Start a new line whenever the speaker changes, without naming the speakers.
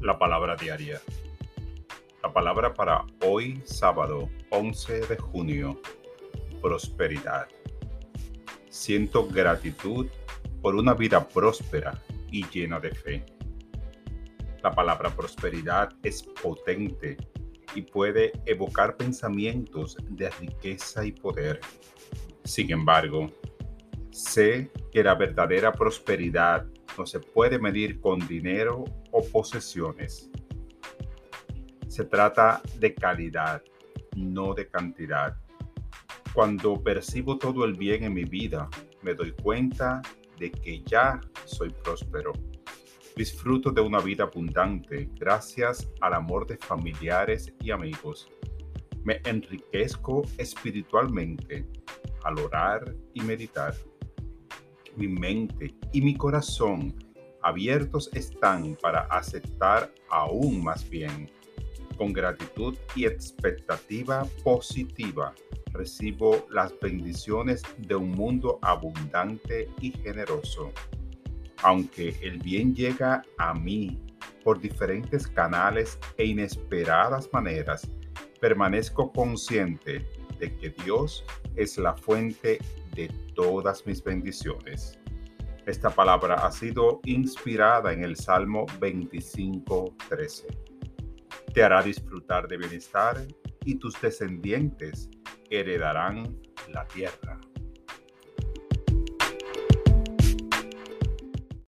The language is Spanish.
La palabra diaria. La palabra para hoy, sábado 11 de junio. Prosperidad. Siento gratitud por una vida próspera y llena de fe. La palabra prosperidad es potente y puede evocar pensamientos de riqueza y poder. Sin embargo, sé que la verdadera prosperidad no se puede medir con dinero o posesiones. Se trata de calidad, no de cantidad. Cuando percibo todo el bien en mi vida, me doy cuenta de que ya soy próspero. Disfruto de una vida abundante gracias al amor de familiares y amigos. Me enriquezco espiritualmente al orar y meditar mi mente y mi corazón abiertos están para aceptar aún más bien. Con gratitud y expectativa positiva recibo las bendiciones de un mundo abundante y generoso. Aunque el bien llega a mí por diferentes canales e inesperadas maneras, permanezco consciente de que Dios es la fuente de todas mis bendiciones. Esta palabra ha sido inspirada en el Salmo 25:13. Te hará disfrutar de bienestar y tus descendientes heredarán la tierra.